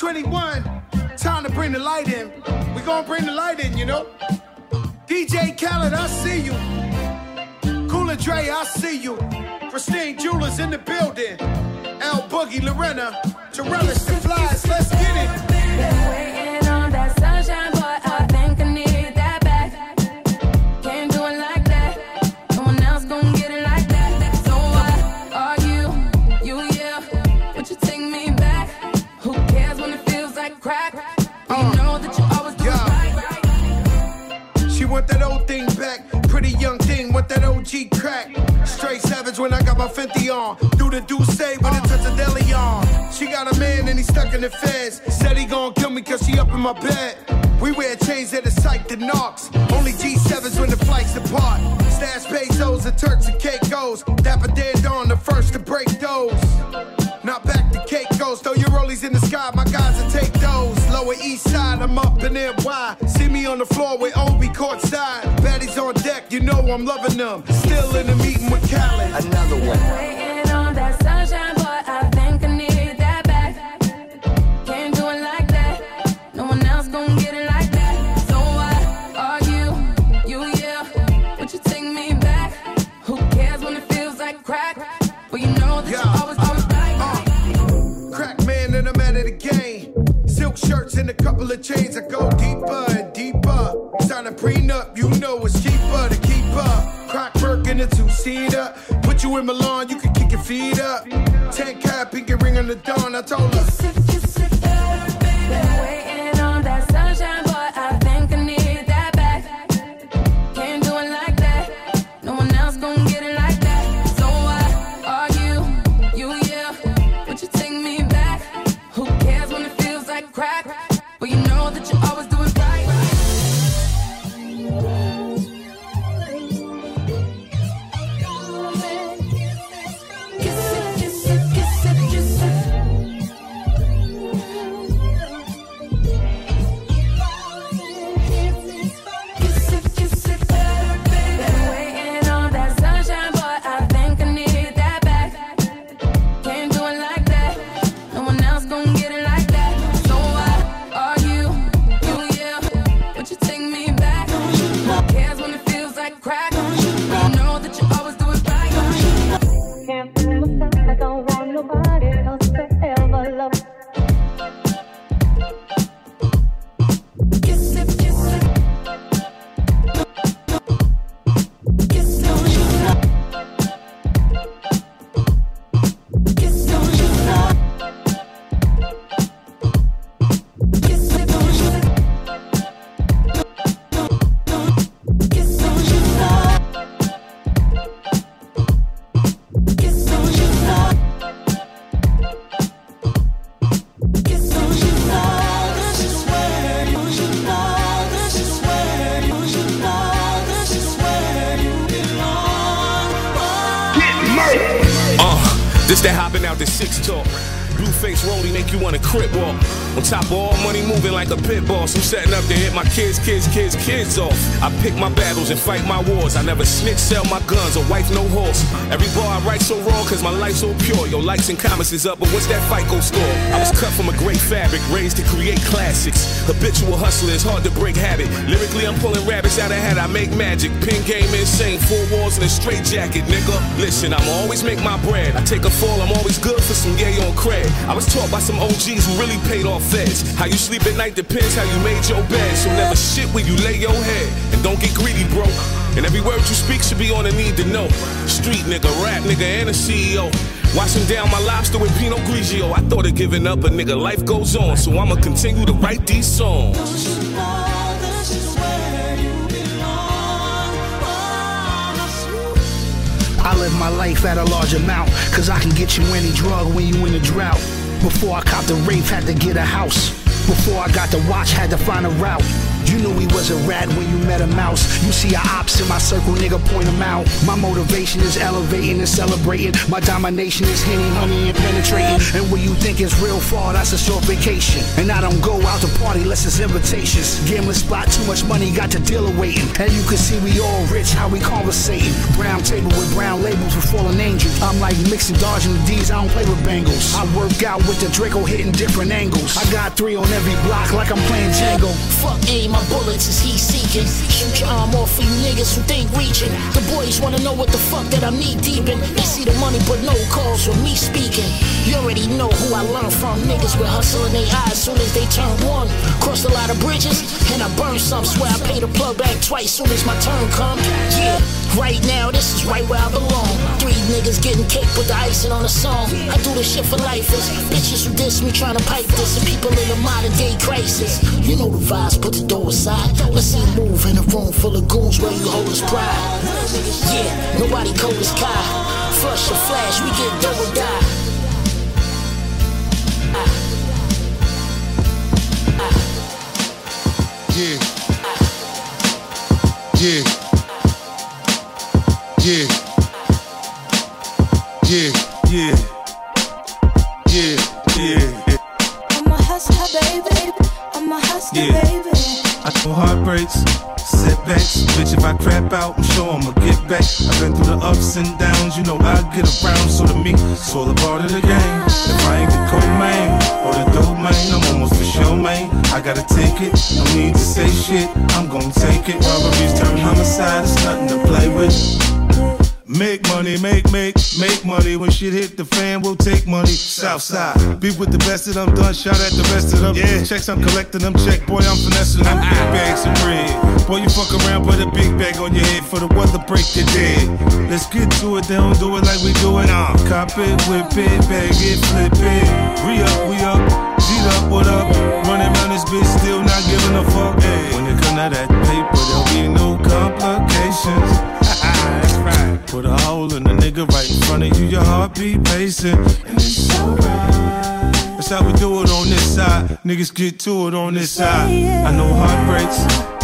2021, time to bring the light in. We gonna bring the light in, you know. DJ Khaled, I see you. Cool & Dre, I see you. Christine Jewelers in the building. L Boogie, Lorena, Torellis, the flies. Let's get it. OG crack. Straight savage when I got my Fenty on. Do the do say with a touch of deli on. She got a man and he stuck in the feds. Said he gon' kill me cause she up in my bed. We wear chains that are psyched to knocks. Only G7s when the flights depart. Stash pesos and Turks and Caicos. Dapper dead on the first to break those. Not back to Caicos, throw your rollies in the sky, my guys will take those. Lower east side, I'm up in NY. See me on the floor with Obi courtside. Baddies on deck, you know I'm loving them. Still in the meeting with Khaled. Another one. Waiting on that sunshine, boy. I think I need that back. Can't do it like that. No one else gon' get it like that. So what are you? You, yeah. Would you take me back? Who cares when it feels like crack? Well, you know that you Yeah. always, always right. Uh, crack man and I'm out of the game. Silk shirts and a couple of chains. I go deeper and deeper. Sign a prenup, you know it's cheaper a two-seater. Put you in Milan, you can kick your feet up. Ten cap, pinky ring on the dawn. I told her. Waiting on that sunshine, boy. I think I need that back. Can't do it like that. No one else get it like that. So are you? You take me back? Who cares when it feels like crack? Top all money moving like a pit boss. I'm setting up to hit my kids, kids, kids, kids off. I pick my battles and fight my wars. I never snitch, sell my guns, or wife no horse. Every bar I write so raw, cause my life's so pure. Your likes and comments is up, but what's that FICO score? I was cut from a great fabric, raised to create classics. Habitual hustler, it's hard to break habit. Lyrically, I'm pulling rabbits out of hat, I make magic. Pin game insane, four walls and a straight jacket, nigga. Listen, I'ma always make my bread. I take a fall, I'm always good for some yay on cred. I was taught by some OGs who really paid off How you sleep at night depends how you made your bed. So never shit where you lay your head. And don't get greedy, bro. And every word you speak should be on the need to know. Street nigga, rap nigga, and a CEO. Washing down my lobster with Pinot Grigio. I thought of giving up, but nigga, life goes on. So I'ma continue to write these songs. I live my life at a large amount, cause I can get you any drug when you in a drought. Before I cop the rape, had to get a house. Before I got the watch, had to find a route. You knew he was a rat when you met a mouse. You see a ops in my circle, nigga, point him out. My motivation is elevating and celebrating. My domination is henny, honey, and penetrating. And where you think is real far, that's a short vacation. And I don't go out to party unless it's invitations. Gambling spot, too much money, got the dealer waiting. And you can see we all rich, how we conversating. Brown table with brown labels with fallen angels. I'm like mixing dodging the D's, I don't play with bangles. I work out with the Draco hitting different angles. I got three on every block like I'm playing Django. Fuck aim, my bullets is he seeking. Shoot your arm off for you niggas who think reaching. The boys wanna know what the fuck that I'm knee deep in. They see the money, but no calls for me speaking. You already know who I learned from. Niggas with hustle in their eyes soon as they turn one. Crossed a lot of bridges, and I burned some. Swear I pay the plug back twice soon as my turn come. Yeah, right now, this is right where I belong. Niggas getting cake with the icing on the song. I do this shit for lifers. Bitches who diss me trying to pipe this, and people in a modern day crisis. You know the vibes, put the door aside. Let's see you move in a room full of goons where you hold his pride. Yeah, nobody cold as Kai. Flush or flash, we get double die. I crap out, I'm sure I'ma get back. I've been through the ups and downs, you know I get around. So to me, it's all a part of the game. If I ain't the co-main or the dope man, I'm almost for sure, man. I gotta take it, no need to say shit. I'm gonna take it. Robberies turn homicide, it's nothing to play with. Make money, make, make, make money. When shit hit the fan, we'll take money. Southside. Be with the best of them, done shout at the rest of them. Yeah. Checks, I'm collecting them. Check, boy, I'm finessing them. Big bags of bread. Boy, you fuck around, put a big bag on your head for the weather break your dead. Let's get to it, they don't do it like we do it. Uh, cop it, whip it, bag it, flip it. Re up, we up. G'd up, what up? Running around this bitch, still not giving a fuck. Hey. When it come to that paper, there'll be no complications. Right. Put a hole in the nigga right in front of you, your heartbeat pacing. And it's alright. That's how we do it on this side. Niggas get to it on this side. I know heartbreaks,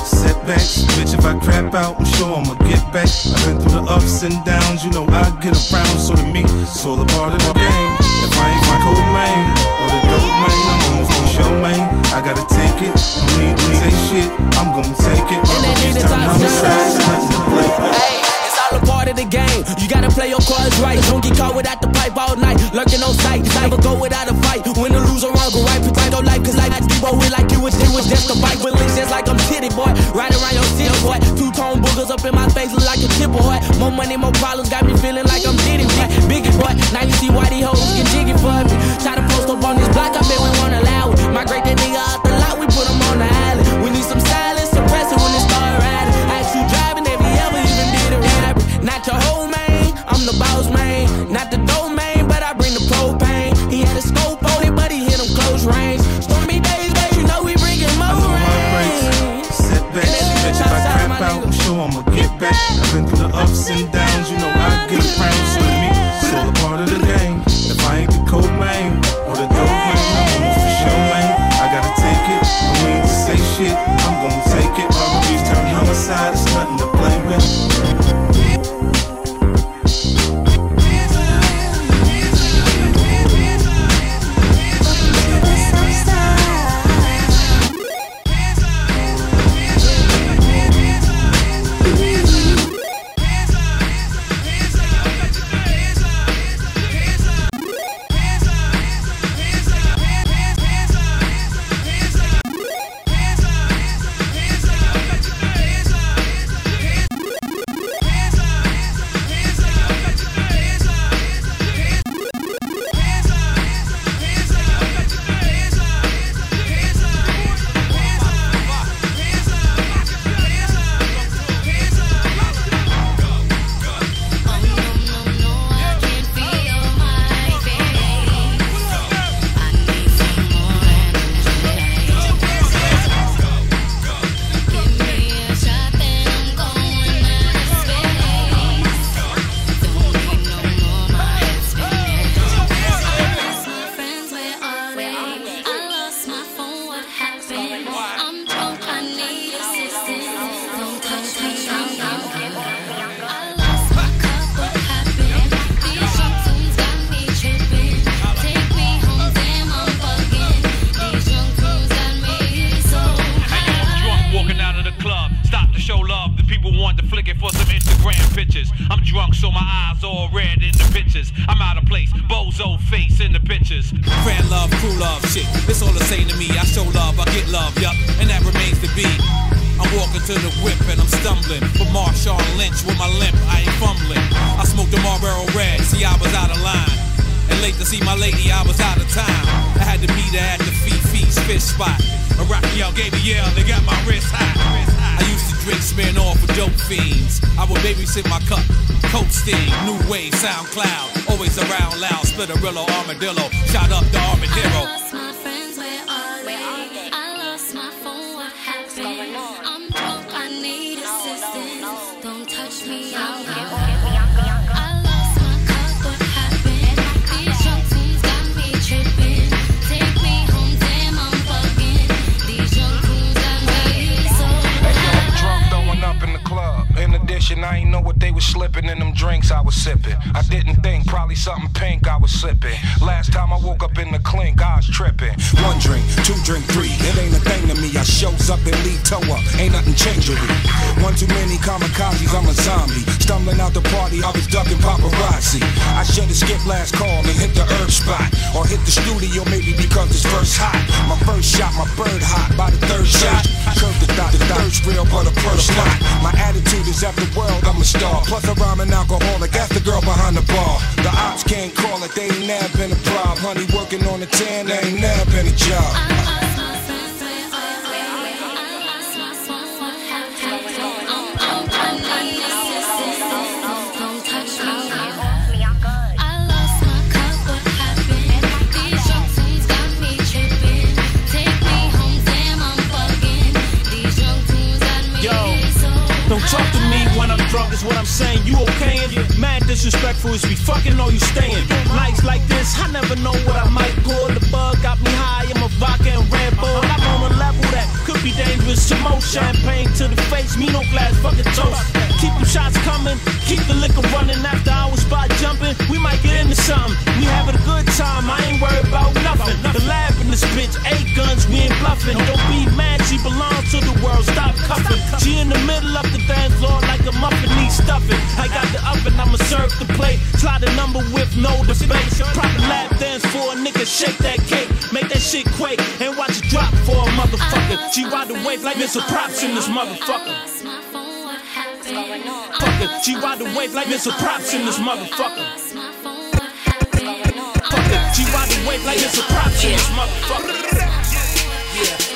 setbacks. Bitch, if I crap out, I'm sure I'ma get back. I've been through the ups and downs, you know I get around. So to me, it's all a part of the game. If I ain't my co-main or the dope man, I'm almost on show man. I gotta take it. No need to say shit. I'm gonna take it. And that nigga Turn talk homicide, shit. it's nothing to play with. Hey, it's all a part of the game. You gotta play your cards right. Don't get caught without the pipe all night. Lurking on sight. Never go without a fight. Win or lose or wrong, go right. Protect your life. Cause like I Debo with like you was, it was just a. With links just like I'm titty boy. Right around your city boy. Two tone boogers up in my face look like a chip boy. More money, more problems. Got me feeling like love shit. It's all the same to me. I show love, I get love, yup, and that remains to be. I'm walking to the whip and I'm stumbling. But Marshawn Lynch with my limp, I ain't fumbling. I smoked a Marlboro Red, see I was out of line. And late to see my lady, I was out of time. I had to meet her at the Fifi's fish spot. A Rocky out gave me yell, they got my wrist high. I used to drink Smirnoff for dope fiends. I would babysit my cup, coke sting, new wave, SoundCloud. Always around loud, Splitterillo, armadillo. Shot up the armadillo. In addition, I ain't know what they was slipping in them drinks I was sipping. I didn't think, probably something pink I was sipping. Last time I woke up in the clink, I was tripping. One drink, two drink, three. It ain't a thing to me. I shows up and leave toe up. Ain't nothing changery. One too many kamikazes, I'm a zombie. Stumbling out the party, I was ducking paparazzi. I should've skipped last call and hit the herb spot. Or hit the studio maybe because it's first hot. My first shot, my bird hot. By the third shot, curve the thought. The third's real, but a first not. My attitude is after world, I'm a star. Plus a rhyming alcoholic, that's the girl behind the bar. The ops can't call it, they ain't never been a problem. Honey working on the 10, they ain't never been a job. Don't talk to me when I'm drunk, is what I'm saying. You okay? Mad disrespectful is we fucking know you staying. Nights like this, I never know what I might pull. The bug got me high, I'm a vodka and Red Bull. I'm on a level that could be dangerous. Some more champagne to the face, me no glass, fucking toast. Keep them shots coming, keep the liquor running. After hours spot jumping, we might get into something. We having a good time, I ain't worried about nothing. The lab in this bitch, eight guns, we ain't bluffing. Don't she belongs to the world, stop cuffing. She in the middle of the dance floor like a muffin needs stuffing. I got the oven, I'ma serve the plate. Slide a number with no debate. Proper lap dance for a nigga, shake that cake. Make that shit quake and watch it drop for a motherfucker. She ride the wave like Mr. Props in this motherfucker. she ride the wave like Mr. Props in this motherfucker. She ride the wave like Mr. Props in this motherfucker. Yeah,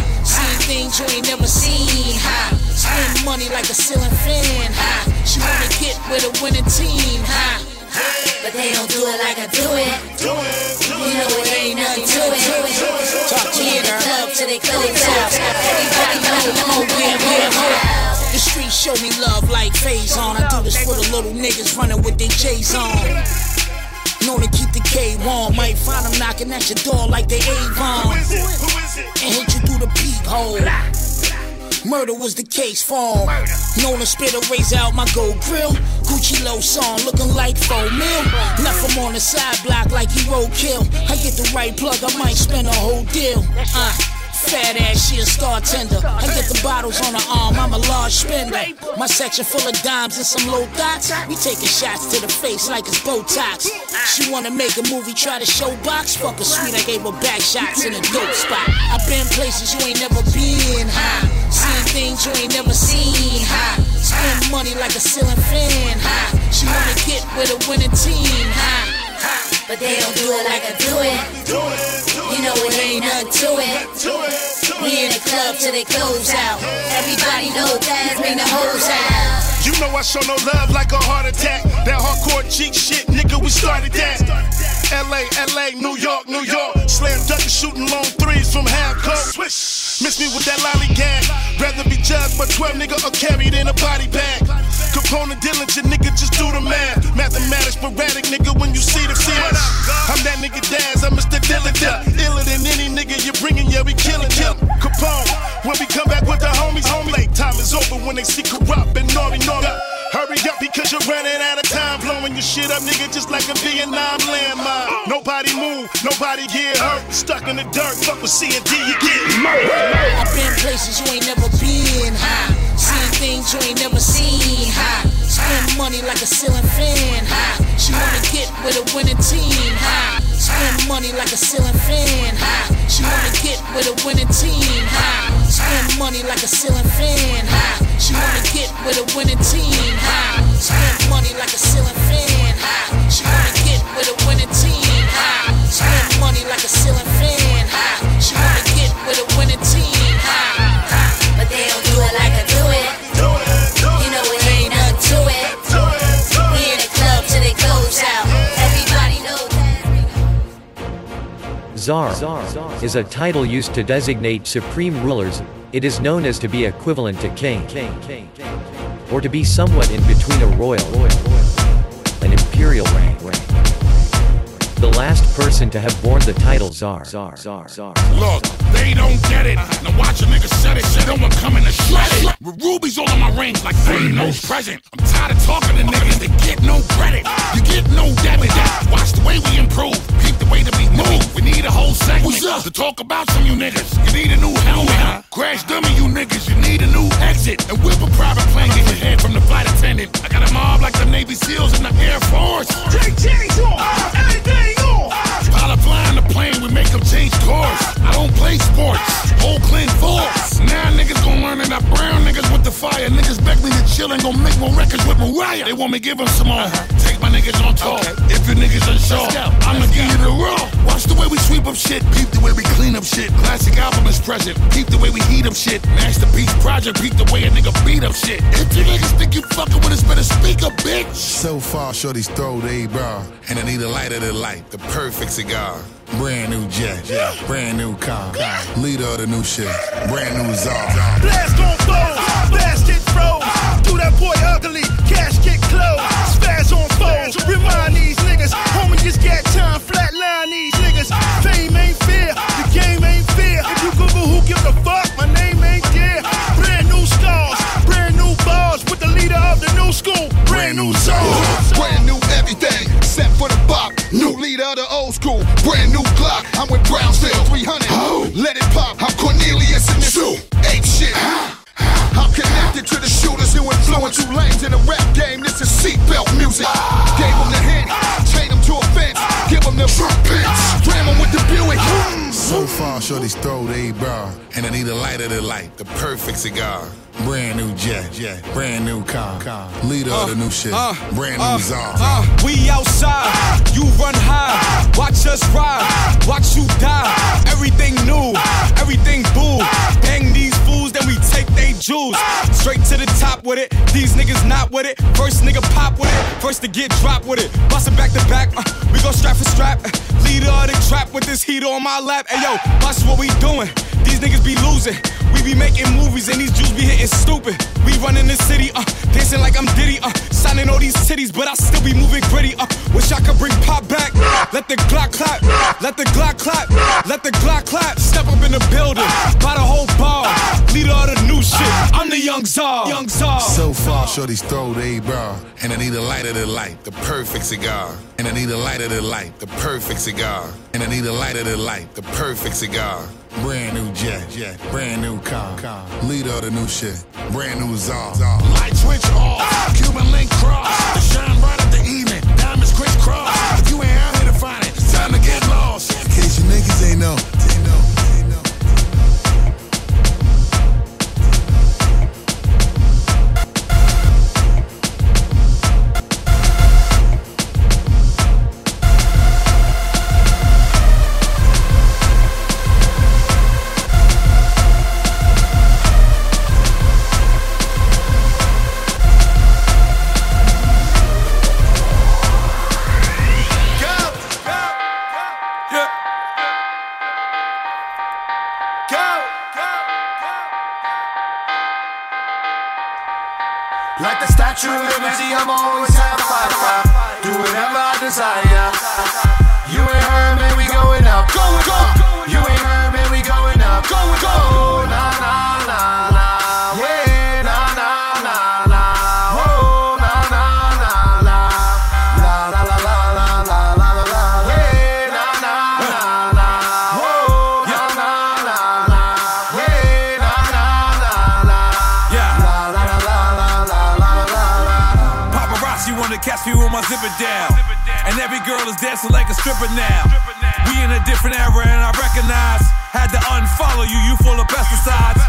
Things you ain't never seen, huh? Spend money like a ceiling fan, huh? She wanna get with a winning team, huh? But they don't do it like I do it. You know it ain't nothing to it. Talk to in the club till they close out. Everybody know win. The streets show me love like phase on. I do this for the little niggas running with their J's on. Known to keep the K warm. Might find them knocking at your door like they Avon. And hit you through the peephole. Murder was the case form. Known to spit a razor out my gold grill. Gucci low song looking like faux mil. Left him on the side block like he roadkill. I get the right plug, I might spend a whole deal. Uh. Fat ass, she a star tender. I get the bottles on her arm, I'm a large spender. My section full of dimes and some low dots. We taking shots to the face like it's Botox. She wanna make a movie, try to show box. Fuck sweet, I gave her back shots in a dope spot. I've been places you ain't never been, huh? Seen things you ain't never seen, huh? Spend money like a ceiling fan, huh? She wanna get with a winning team? But they don't do it like I do it. You know it ain't nothing to it. We in the club till they close out. Everybody know that bring the hoes out. You know I show no love like a heart attack. That hardcore cheek shit, nigga, we started that. LA, LA, New York, New York. Slam dunk and shooting long threes from half court. Swish. Miss me with that lollygag. Rather be judged by 12 nigga or carried in a body bag. Component diligent nigga, just do the math. Mathematics sporadic nigga when you see the flash. I'm that nigga Daz, I'm Mr. Dillinger. Iller than any nigga you're bringing, yeah, we killing him. Capone, when we come back with the homies, homie. Late time is over when they see Kurupt and naughty, naughty. Hurry up because you're running out of time. Blowing your shit up, nigga, just like a Vietnam landmine. Nobody move, nobody get hurt. Stuck in the dirt, fuck with C and D, you get murdered. I've been places you ain't never been, huh? Seen things you ain't never seen, huh? Spend money like a ceiling fan, huh? She wanna get with a winning team, huh? Spend money like a ceiling fan, huh? She wanna get with a winning team, huh? Spend money like a ceiling fan, huh? She wanna get with a winning team? Spend money like a ceiling fan? She wanna get with a winning team? Spend money like a ceiling Czar is a title used to designate supreme rulers. It is known as to be equivalent to king, or to be somewhat in between a royal, an imperial rank. The last person to have borne the title Czar. Look, they don't get it. Now watch a nigga set it, shit on coming to shred it. With rubies all on my rings like Thanos present. I'm tired of talking to niggas that get no credit. You get no debit. Watch the way we improve. Keep the way that we move. We need a whole segment to talk about some you niggas. You need a new helmet. Crash dummy, you niggas. You need a new exit. And whip a private plane, get your head from the flight attendant. I got a mob like the Navy SEALs in the Air Force. JJ's on. Everything beg me to chill and gon' make more records with Mariah. They want me give them some more. Take my niggas on tour. If you niggas unsure, I'ma give you the raw. Watch the way we sweep up shit. Peep the way we clean up shit. Classic album is present. Peep the way we heat up shit. Masterpiece project. Peep the way a nigga beat up shit. If you niggas think you fucking with us, better speak up, bitch. So far, shorty's throw they bra, and I need a lighter to light, the perfect cigar. Brand new jet, yeah. brand new car, leader of the new shit, brand new czar. Blast gon' fold, fast get froze. Do that boy ugly, cash get closed. Spaz on foes, remind these niggas. Homie just got time, flatline these niggas. Fame ain't fair, the game ain't fair. If you Google who give a fuck, my name ain't there. Brand new stars, brand new bars with the leader of the new school. Brand new songs. Brand new everything, except for the bop. New leader of the old school. Brand new Glock. I'm with Brownsville 300. Let it pop. I'm Cornelius in this ape shit. I'm connected to the shooters who influence two lanes in the rap game. This is seatbelt music. Gave them the hint, chain them to a fence, give them the front pitch, ram them with the Buick. So far, shorty's throw they bra, and I need a lighter to light, the perfect cigar. Brand new jet, brand new car, leader of the new shit, brand new uh, czar. uh, we outside, you run high. Watch us ride, watch you die. Everything new, everything boo. Hang these fools, then we take they jewels. Straight to the top with it. These niggas not with it. First nigga pop with it. First to get dropped with it. Bustin' back to back. Uh, we go strap for strap. Uh, leader of the trap with this heater on my lap. Hey yo, watch what we doing. These niggas be losing. We be making movies and these Jews be hitting stupid. We running the city, uh, dancing like I'm Diddy, uh, signing all these cities, but I still be moving gritty, uh. Wish I could bring pop back. Let the Glock clap, let the Glock clap, let the Glock clap. Step up in the building, by the whole bar. Leader of the new shit. I'm the young czar, young czar. So far, shorty's throw they bra, and I need a lighter to light, the perfect cigar. And I need a lighter to light, the perfect cigar. And I need a lighter to light, the perfect cigar. Brand new jet, jet. brand new car, leader of the new shit, brand new czar. Light switch off, Cuban link cross. The shine bright at the evening, diamonds crisscross. If you ain't out here to find it, time to get lost. In case you niggas ain't know. Like come on. My zipper down. And every girl is dancing like a stripper now. We in a different era and I recognize. Had to unfollow you, you full of pesticides.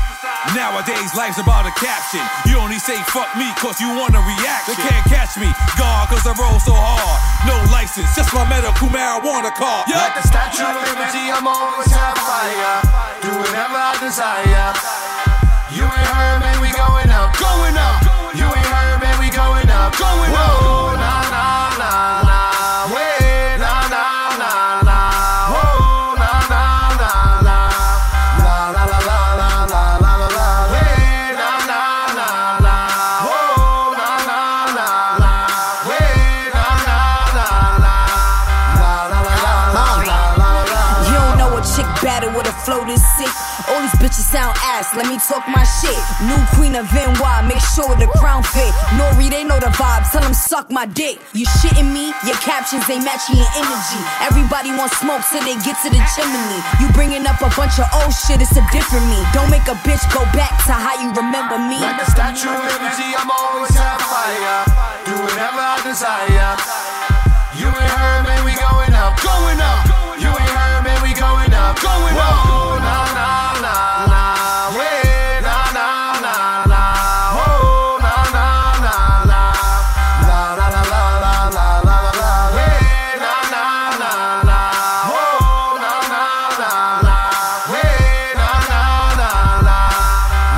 Nowadays, life's about a caption. You only say fuck me cause you want a reaction. They can't catch me, gone cause I roll so hard. No license, just my medical marijuana card. Yeah. Like the Statue of Liberty, I'm always have fire. Do whatever I desire. You ain't heard, man, we going up. Going up. You ain't heard, man, we going up. Going on? A flow this sick. All these bitches sound ass, let me talk my shit. New queen of NY, make sure the crown fit. Nori, they know the vibes, tell them suck my dick. You shitting me? Your captions ain't matching your energy. Everybody wants smoke, so they get to the chimney. You bringing up a bunch of old shit, it's a different me. Don't make a bitch go back to how you remember me. Like the Statue of Liberty, I'm always have fire. Do whatever I desire. You ain't heard, man, we going up. Going up. You ain't heard, going. Whoa, nah, nah, nah, nah. Way, nah, nah, nah, nah. Oh, nah, nah, nah, nah. La, la, la, la, la, la, la, la, la. Way, nah, nah, nah, nah. Oh, nah, nah, nah, nah. Way, nah, nah, nah, nah.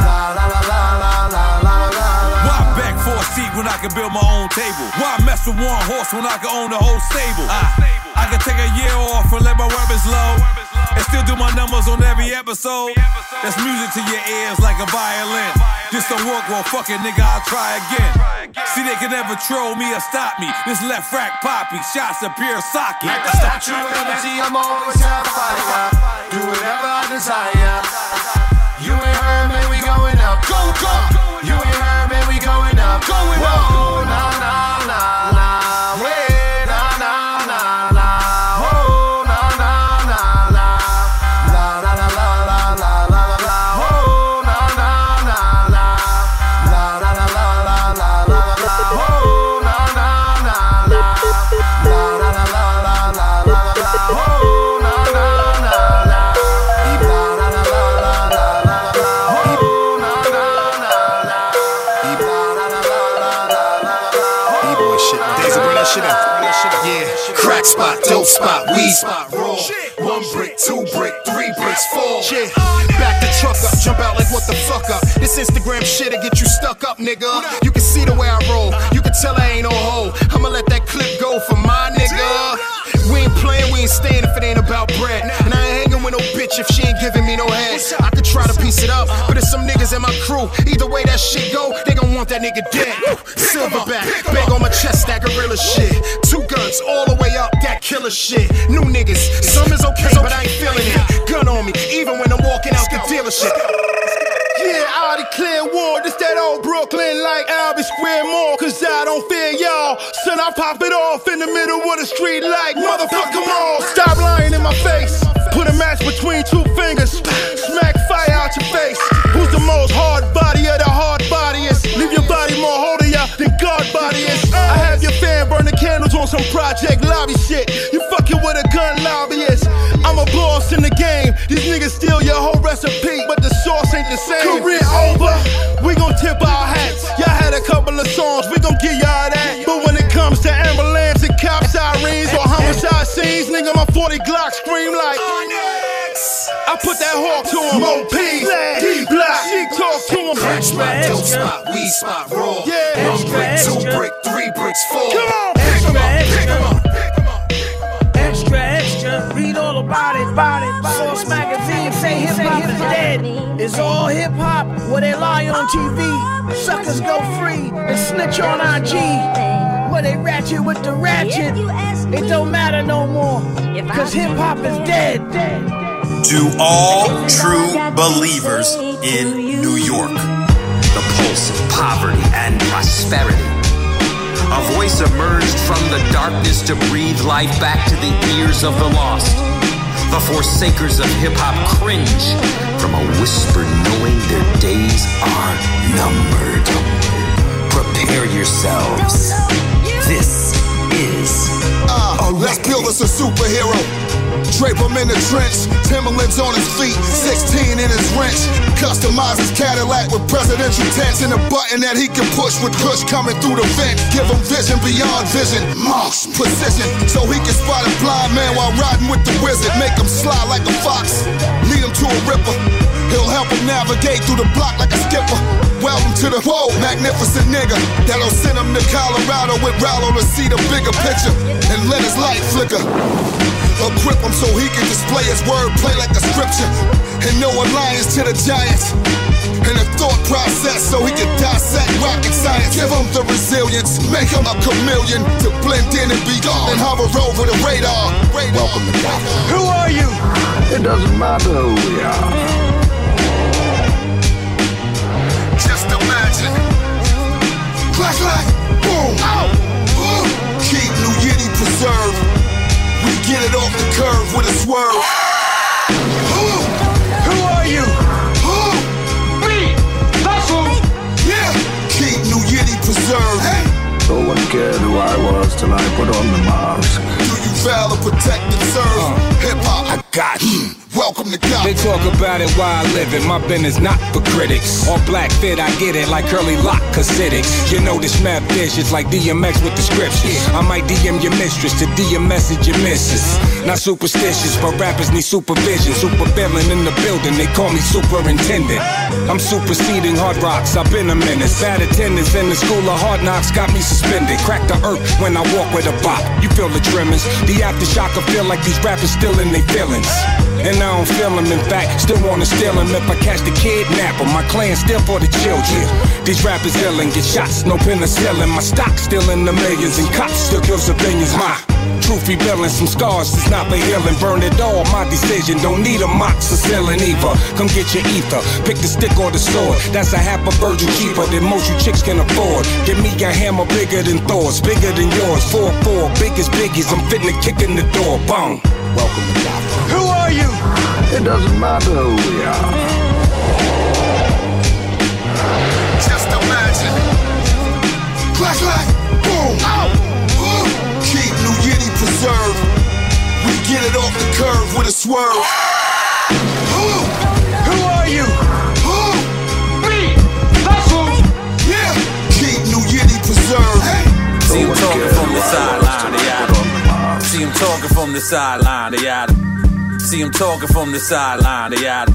La, la, la, la, la, la, la, la. Why beg for a seat when I can build my own table? Why mess with one horse when I can own the whole stable? I, I can take a year off and let my weapons low. And still do my numbers on every episode. That's music to your ears like a violin. This don't work, well, fuck it, nigga, I'll try again. See, they can never troll me or stop me. This left rack poppy, shots of pure socket. Like the Statue of Liberty, I'm always have fire. Do whatever I desire. You ain't heard, man, we going up. Go, go. You ain't heard, man, we going up. Going up. Whoa, nah, nah, nah. Spot, dope spot, weed spot, raw. One brick, two brick, three bricks, four. Yeah, back the truck up, jump out like what the fuck up. This Instagram shit'll get you stuck up, nigga. You can see the way I roll, you can tell I ain't no hoe. I'ma let that clip go for my nigga. We ain't playing, we ain't staying if it ain't about bread. And I ain't hanging with no bitch if she ain't giving me no head. I could try to piece it up, but it's some niggas in my crew. Either way that shit go, they gon' want that nigga dead. Silverback, bang on my chest, that gorilla shit. Two guns all the way up, killer shit. New niggas, some is okay, but I ain't feeling it. Gun on me, even when I'm walking out the dealership. Yeah, I declare war. This that old Brooklyn like Albee Square Mall. Cause I don't fear y'all. Son, I pop it off in the middle of the street like motherfucker all. Stop lying in my face. Put a match between two fingers. Smack fire out your face. Who's the most hard body of the hard bodyest? Leave your body more holdier than God body is. I have your fan burning candles on some project lobby shit. Steal your whole recipe, but the sauce ain't the same. Career over. We gon' tip our hats. Y'all had a couple of songs, we gon' give y'all that. But when it comes to ambulance and cop sirens or homicide scenes, nigga, my 40 Glock scream like. I put that hawk to him. Mo P, D Block, she talk to him. Crack spot, dope spot, weed spot, raw. Yeah. One brick, two brick, three bricks, four. Come on. Pick 'em up, pick 'em up. Extra, extra, read all about it, about it. Source magazine, say hip hop is dead. dead. It's all hip hop where they lie on TV. Suckers go free and snitch on IG. Where they ratchet with the ratchet. It don't matter no more. Cause hip hop is dead. To all true believers in New York, the pulse of poverty and prosperity. A voice emerged from the darkness to breathe life back to the ears of the lost. The forsakers of hip hop cringe from a whisper knowing their days are numbered. Prepare yourselves. This is. Uh, let's build us a superhero. Drape him in the trench, Timberlands on his feet, 16 in his wrench. Customize his Cadillac with presidential tents and a button that he can push with Kush coming through the vent. Give him vision beyond vision, Moss precision, so he can spot a blind man while riding with the wizard. Make him slide like a fox, lead him to a ripper. He'll help him navigate through the block like a skipper. Welcome to the whoa, magnificent nigga. That'll send him to Colorado with Rallo to see the bigger picture and let his light flicker. Equip him so he can display his wordplay like a scripture and no alliance to the giants. And a thought process so he can dissect rocket science. Give him the resilience, make him a chameleon to blend in and be gone and hover over the radar. Welcome to Gotham. Who are you? It doesn't matter who we are. Just imagine. Clack, clack, boom. Oh. Boom. Keep New Yiddy preserved. We get it off the curve with a swerve. Who are you? Me. That's who. Yeah. Keep New Yiddy preserved. No one cared who I was till I put on the mask. Do you valor, protect, and serve? Uh. Hip hop. I got you. Mm. Welcome to God. They talk about it while I live it. My business not for critics. All black fit, I get it like curly lock Hasidics. You know this mad fish is like DMX with the descriptions. I might DM your mistress to DM message your missus. Not superstitious, but rappers need supervision. Super villain in the building, they call me superintendent. I'm superseding hard rocks, I've been a menace. Bad attendance in the school of hard knocks got me suspended. They crack the earth when I walk with a bop. You feel the tremors. The aftershock, I feel like these rappers still in their feelings. And I don't feel them, in fact, still wanna steal them if I catch the kidnapper. My clan still for the children. These rappers ill and get shots, no penicillin. My stock still in the millions, and cops still kill civilians. My truth revealing some scars, it's not for healing. Burn it all, my decision. Don't need amoxicillin either. Come get your ether, pick the stick or the sword. That's a half a virgin keeper that most you chicks can afford. Give me a hammer bigger than Thor's, bigger than yours. 4-4, big as biggies, I'm fitting to kick in the door. Boom. Welcome to Gotham. Who are you? It doesn't matter who we are. Just imagine. Clack, clack, Yiddy preserved. We get it off the curve with a swerve. Who Who are you? Who? Me. That's who. Yeah. Keep New Yiddy preserved. See him talking from the sideline, they out. See him talking from the sideline, they out. See him talking from the sideline, they out.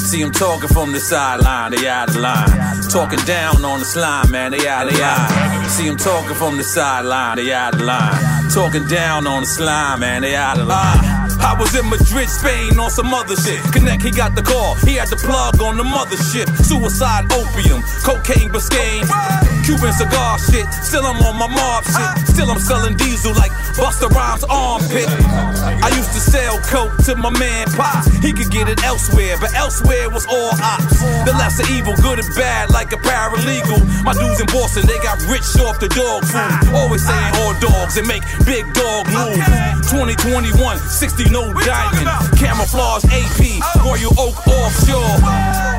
See him talking from the sideline, they out of line. Talking down on the slime, man, they out of line. See him talking from the sideline, they out of line. Talking down on the slime, man, they out of line. I was in Madrid, Spain on some other shit. Connect, he got the call. He had the plug on the mothership. Suicide, opium, cocaine, Biscayne. Cuban cigar shit. Still I'm on my mob shit. Still I'm selling diesel like Busta Rhymes armpit. I used to sell coke to my man Pops. He could get it elsewhere, but elsewhere was all ops. The lesser evil, good and bad, like a paralegal. My dudes in Boston, they got rich off the dog food. Always saying all dogs and make big dog moves. 2021, 60 no diamond. Camouflage AP, Royal Oak offshore.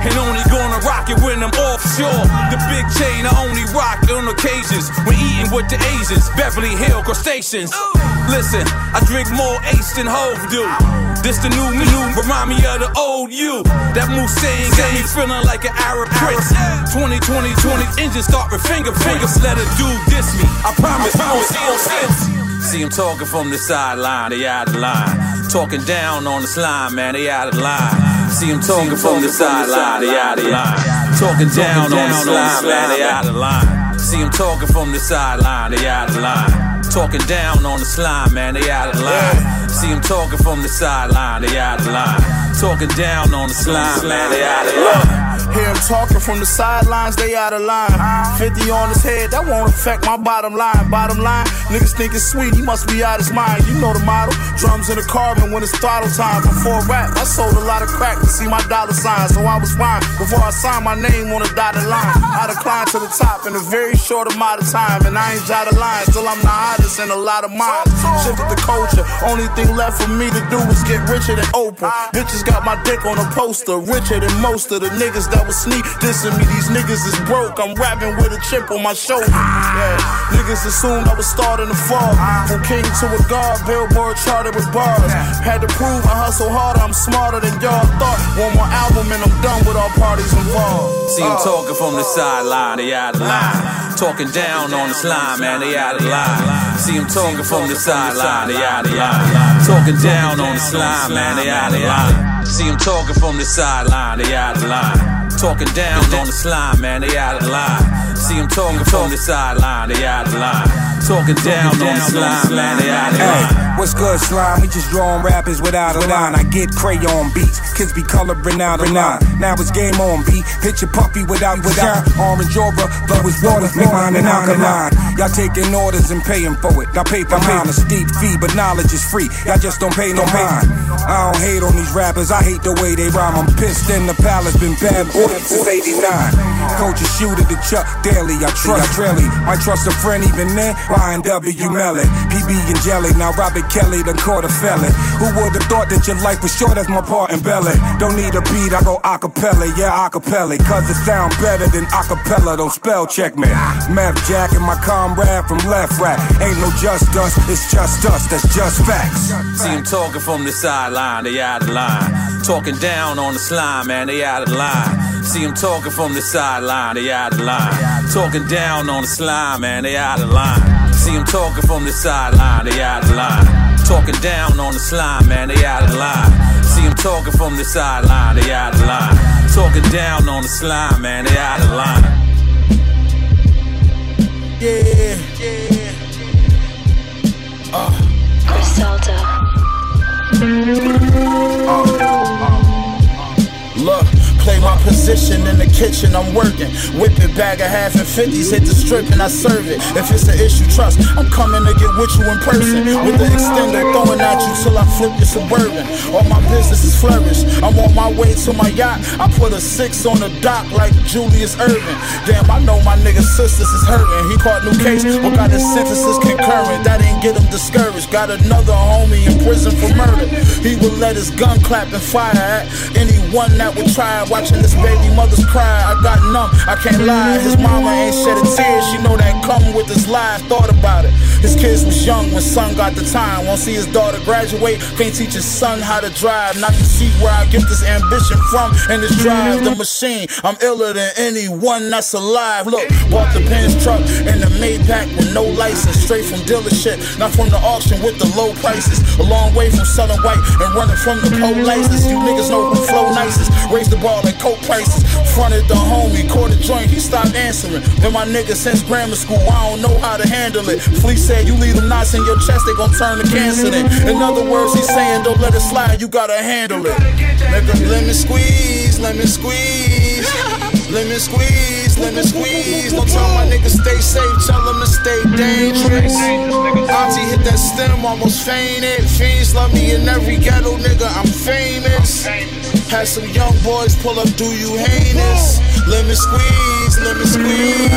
And only gonna rock it when I'm offshore. The big chain I only rock on occasions when eating with the Asians. Beverly Hill crustaceans. Listen, I drink more ace than Hove do. This the new me, remind me of the old you. That Mulsanne got me feeling like an Arab prince. 2020, 20 20 engine start with finger fingers. Let a dude diss me. I promise I won't see him. See him talking from the sideline, they out of line. Talking down on the slime, man, they out of line. See him talking from the sideline, they out of line. Talking down on the slime, man, they out of line. See him talking from the sideline, they out of line. Talking down on the slime, man, they out of line. See him talking from the sideline, they out of line. Talking down on the slime, man, they out of line. Hear him talking from the sidelines, they out of line. 50 on his head, that won't affect my bottom line. Bottom line, niggas think it's sweet, he must be out his mind. You know the model. Drums in the carbon when it's throttle time. Before rap, I sold a lot of crack to see my dollar sign, so I was fine. Before I signed my name on a dotted line, I declined to the top in a very short amount of time. And I ain't jotted lines till I'm the hottest in a lot of minds. Shifted the culture, only thing left for me to do is get richer than Oprah. Bitches got my dick on a poster, richer than most of the niggas that was sneak dissing me. These niggas is broke, I'm rapping with a chip on my shoulder. Yeah, niggas assumed I was starting to fall. From king to a god, billboard charted with bars. Had to prove I hustle harder, I'm smarter than y'all thought. One more album and I'm done with all parties involved. See him talking from the sideline, out of line. Talking down on the slime, man, they out of line. See him talking from the sideline, they out of line. Talking down on the slime, man, they out of line. See him talking from the sideline, they out of line. Talking down on the slime, man, they out of line. See him talking from the sideline, they out of line. Talking down on the slime, man, they out line. Hey, what's good, slime? We just drawing rappers without a line. I get crayon beats, kids be coloring out a line. Now it's game on beat. Picture puppy without without orange aura, but with water, make mine an alkaline. Y'all taking orders and paying for it. I pay for mine a steep fee, but knowledge is free. Y'all just don't pay no mind. I don't hate on these rappers, I hate the way they rhyme. I'm pissed in the palace, been bad boy since 89. Coach a shooter to Chuck Daly, I trust really. Might trust a friend even then, Ryan W. Mellon. PB and Jelly, now Robert Kelly done caught a felon. Who would've thought that your life was short as my part in belly? Don't need a beat, I go acapella, yeah, acapella. Cause it sound better than acapella, don't spell check me. Meth Jack and my comrade from Lefrak. Ain't no just us, it's just us, that's just facts. See him talking from the sideline, they out of line. Talking down on the slime, man, they out of line. See him talking from the sideline, they out of line. Talking down on the slime, man, they out of line. See him talking from the sideline, they out of line. Talking down on the slime, man, they out of line. See him talking from the sideline, they out of line. Talking down on the slime, man, they out of line. Yeah, yeah. Uh. Look, play my position in the kitchen, I'm working. Whip it, bag a half and fifties, hit the strip and I serve it. If it's an issue, trust, I'm coming to get with you in person. With the extender throwing at you till I flip your suburban. All my business is flourish. I'm on my way to my yacht. I put a six on the dock like Julius Erving. Damn, I know my nigga's sisters is hurting. He caught new case, but got his sentences concurrent. That ain't get him discouraged. Got another homie in prison for murder. He would let his gun clap and fire at anyone that would try. Watching this baby mother's cry, I got numb. I can't lie. His mama ain't shed a tear. She know that come with his life. Thought about it. His kids was young when son got the time. Won't see his daughter graduate. Can't teach his son how to drive. Not to see where I get this ambition from. And this drive the machine. I'm iller than anyone that's alive. Look, bought the Benz truck and the Maybach with no license. Straight from dealership, not from the auction with the low prices. A long way from selling white and running from the polices. You niggas know who flow nicest. Raise the ball and coat prices. Fronted the homie, caught a joint, he stopped answering. Been my nigga since grammar school, I don't know how to handle it. Flea said, You leave them knots in your chest, they gon' turn to cancer then. In other words, he's saying, Don't let it slide, you gotta handle it. Nigga, let me squeeze, let me squeeze. Lemon squeeze, lemon squeeze. Don't tell my niggas stay safe, tell them to stay dangerous. Auntie hit that stem, almost fainted. Fiends love me in every ghetto, nigga, I'm famous. Had some young boys pull up, do you heinous? Lemon squeeze, lemon squeeze.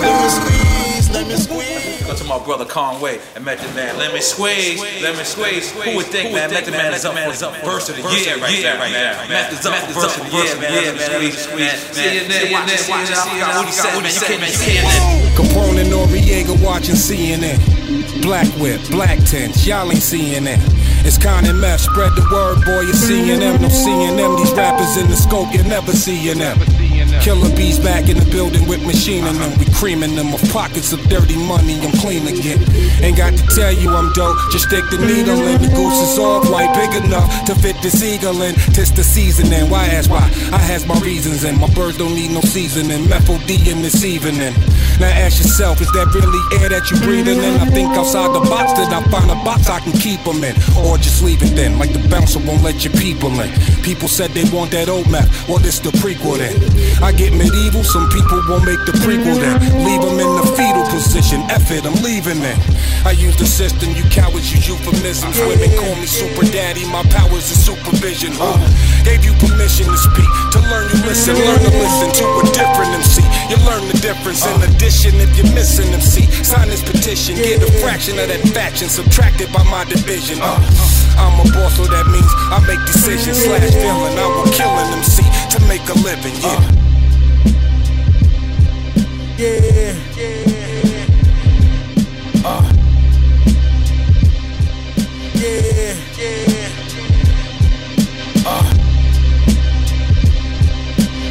Lemon squeeze, lemon squeeze. Go to my brother Conway and Method Man. Let me squeeze, let me squeeze. Who would think, man? Method Man is up for verse of the year right there, right there. Meth up for verse of the year, man. Let me squeeze, see you there, watch it, watch it. What he said, man. You can't, man. You can't. Capone and Noriega watching CNN. Black whip, black tents, y'all ain't seeing that. It's Con and Meth, spread the word, boy, you're seeing them. No seeing them, these rappers in the scope, you're never seeing them. Killer bees back in the building with machine in them. We creaming them of pockets of dirty money. I'm clean again. Ain't got to tell you I'm dope. Just stick the needle in. The goose is all white, big enough to fit this eagle in. Tis the seasoning. Why ask why? I has my reasons and my birds don't need no seasoning. Methyl D in this evening. Now ask yourself, is that really air that you're breathing in? I think outside the box that I find a box I can keep them in. Or just leave it then, like the bouncer won't let your people in. People said they want that old map. Well, this the prequel then. I get medieval, some people won't make the prequel then. Leave them in the fetal position. F it, I'm leaving then. I use the system, you cowards use euphemisms. Women call me super daddy, my powers is supervision. Uh, gave you permission to speak, to learn you listen, learn to listen to a different MC. You learn the difference. In addition, if you're missing them. See, sign this petition. Get a fraction of that faction subtracted by my division. Uh, I'm a boss, so that means I make decisions. Slash villain, I will kill an MC to make a living. Yeah. Yeah. Yeah. Uh. Yeah. Yeah. Uh.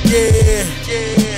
Yeah. Yeah.